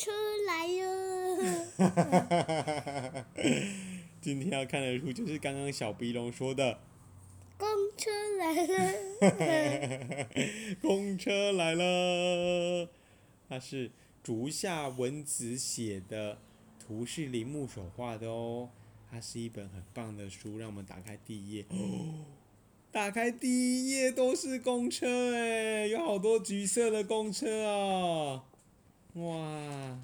车来了。今天要看的书就是刚刚小鼻龙说的公车来了。《公车来了》，它是竹下文子写的，图是铃木手画的哦。它是一本很棒的书，让我们打开第一页。哦，打开第一页都是公车哎，有好多橘色的公车啊！哇，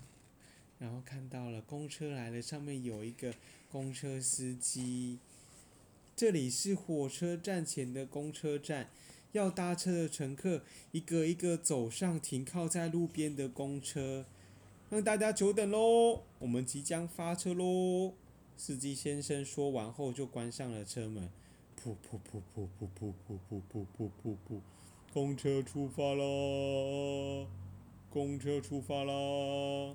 然后看到了公车来了，上面有一个公车司机。这里是火车站前的公车站，要搭车的乘客一个一个走上停靠在路边的公车，让大家久等喽，我们即将发车喽。司机先生说完后就关上了车门，噗噗噗噗噗噗噗噗噗噗噗噗，公车出发啦！公车出发啦！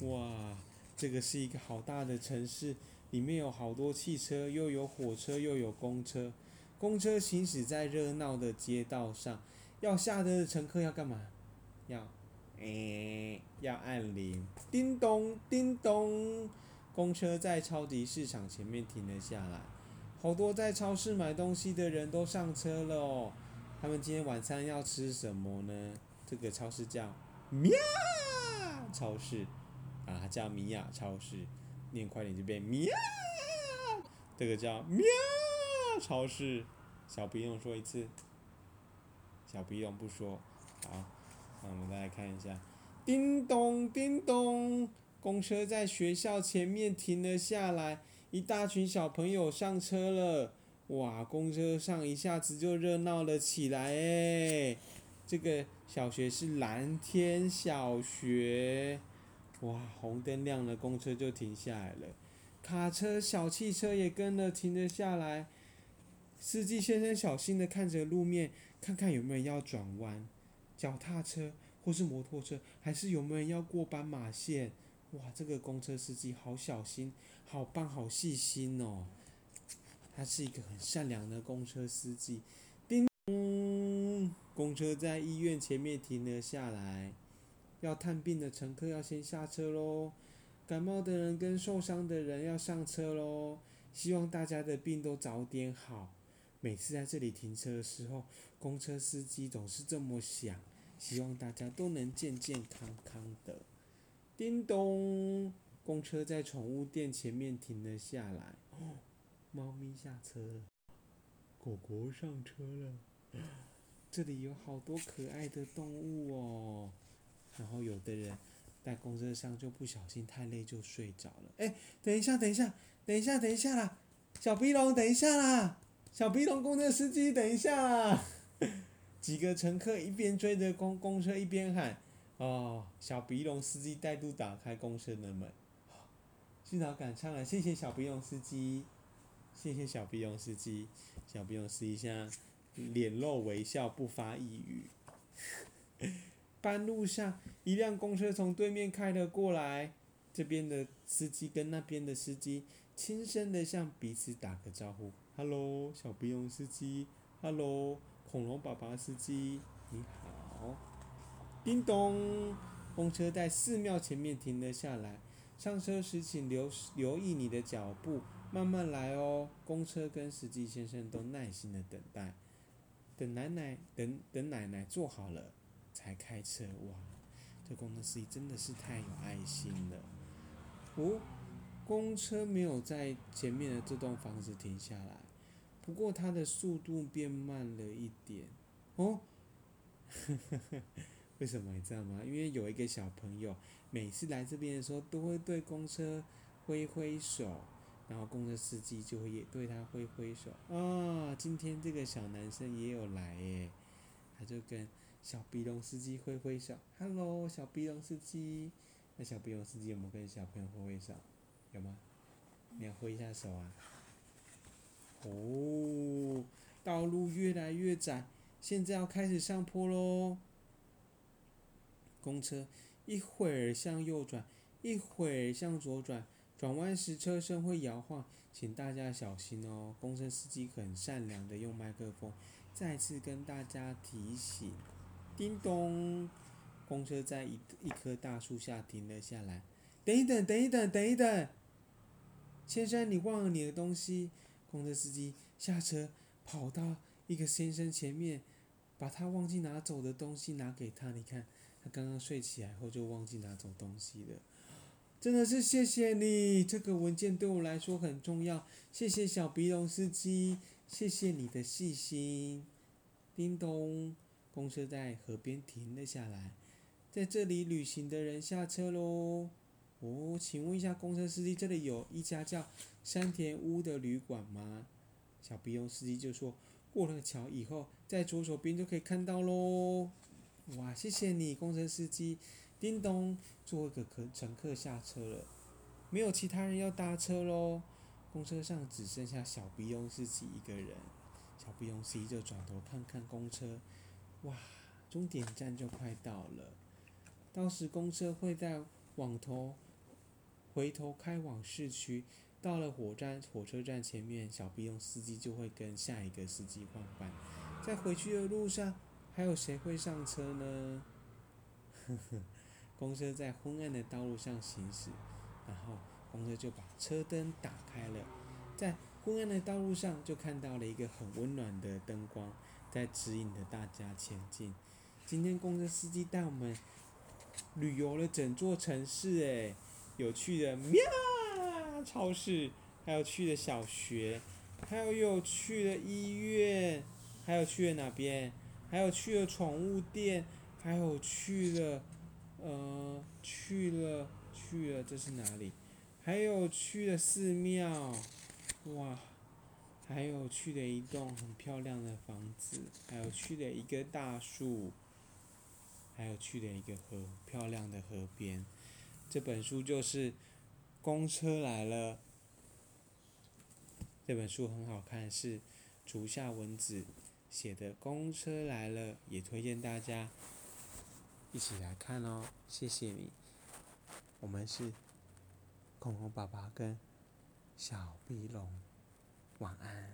哇，这个是一个好大的城市，里面有好多汽车，又有火车，又有公车。公车行驶在热闹的街道上，要下车的乘客要干嘛？要，诶、要按铃，叮咚，叮咚。公车在超级市场前面停了下来，好多在超市买东西的人都上车了哦。他们今天晚餐要吃什么呢？这个超市叫喵超市啊，叫米娅超市，念快点就变喵。这个叫喵超市，小鼻龙说一次，小鼻龙不说。好，那我们再来看一下，叮咚叮咚。公车在学校前面停了下来，一大群小朋友上车了。哇，公车上一下子就热闹了起来诶，这个小学是蓝天小学。哇，红灯亮了，公车就停下来了。卡车、小汽车也跟了停了下来。司机先生小心的看着路面，看看有没有要转弯，脚踏车或是摩托车，还是有没有要过斑马线。哇，这个公车司机好小心，好棒，好细心哦。他是一个很善良的公车司机。叮咚，公车在医院前面停了下来，要探病的乘客要先下车喽。感冒的人跟受伤的人要上车喽。希望大家的病都早点好。每次在这里停车的时候，公车司机总是这么想，希望大家都能健健康康的。叮咚，公车在宠物店前面停了下来。哦，猫咪下车了，狗狗上车了。这里有好多可爱的动物哦。然后有的人在公车上就不小心太累就睡着了。哎，等一下，等一下，等一下，等一下啦！小鼻龙，等一下啦！小鼻龙公车司机，等一下啦！几个乘客一边追着公公车一边喊。哦，小鼻龙司机带路打开公车的门，幸好赶上了，谢谢小鼻龙司机，谢谢小鼻龙司机，小鼻龙司机现在脸露微笑，不发一语。半路上，一辆公车从对面开了过来，这边的司机跟那边的司机轻声的向彼此打个招呼：“Hello，小鼻龙司机，Hello，恐龙爸爸司机，你好。”叮咚，公车在寺庙前面停了下来。上车时请留留意你的脚步，慢慢来哦。公车跟司机先生都耐心的等待，等奶奶等等奶奶坐好了才开车。哇，这公车司机真的是太有爱心了。哦，公车没有在前面的这栋房子停下来，不过它的速度变慢了一点。哦，为什么你知道吗？因为有一个小朋友，每次来这边的时候，都会对公车挥挥手，然后公车司机就会也对他挥挥手。啊，今天这个小男生也有来耶，他就跟小鼻龙司机挥挥手，Hello，小鼻龙司机。那小鼻龙司机有没有跟小朋友挥挥手？有吗？你要挥一下手啊。哦，道路越来越窄，现在要开始上坡喽。公车一会儿向右转，一会儿向左转，转弯时车身会摇晃，请大家小心哦。公车司机很善良的用麦克风再次跟大家提醒：叮咚，公车在一一棵大树下停了下来。等一等，等一等，等一等，先生，你忘了你的东西。公车司机下车，跑到一个先生前面，把他忘记拿走的东西拿给他。你看，他刚刚睡起来后就忘记拿走东西了。真的是谢谢你，这个文件对我来说很重要。谢谢小鼻龙司机，谢谢你的细心。叮咚，公车在河边停了下来，在这里旅行的人下车喽。哦，请问一下公车司机，这里有一家叫山田屋的旅馆吗？小鼻龙司机就说：过了桥以后，在左手边就可以看到喽。哇，谢谢你，公车司机。叮咚，最后一个客乘客下车了，没有其他人要搭车喽。公车上只剩下小鼻龙司机一个人。小鼻龙司机就转头看看公车，哇，终点站就快到了。到时公车会在往头回头开往市区。到了火站火车站前面，小鼻龙司机就会跟下一个司机换班。在回去的路上，还有谁会上车呢？呵呵。公车在昏暗的道路上行驶，然后公车就把车灯打开了，在昏暗的道路上就看到了一个很温暖的灯光，在指引着大家前进。今天公车司机带我们旅游了整座城市，诶，有趣的喵超市，还有去的小学，还有有趣的医院，还有去了哪边？还有去了宠物店，还有去了。呃，去了去了，这是哪里？还有去了寺庙，哇！还有去了一栋很漂亮的房子，还有去了一个大树，还有去了一个河，漂亮的河边。这本书就是《公车来了》，这本书很好看，是竹下文子写的《公车来了》，也推荐大家。一起来看哦，谢谢你。我们是恐龙爸爸跟小鼻龙，晚安。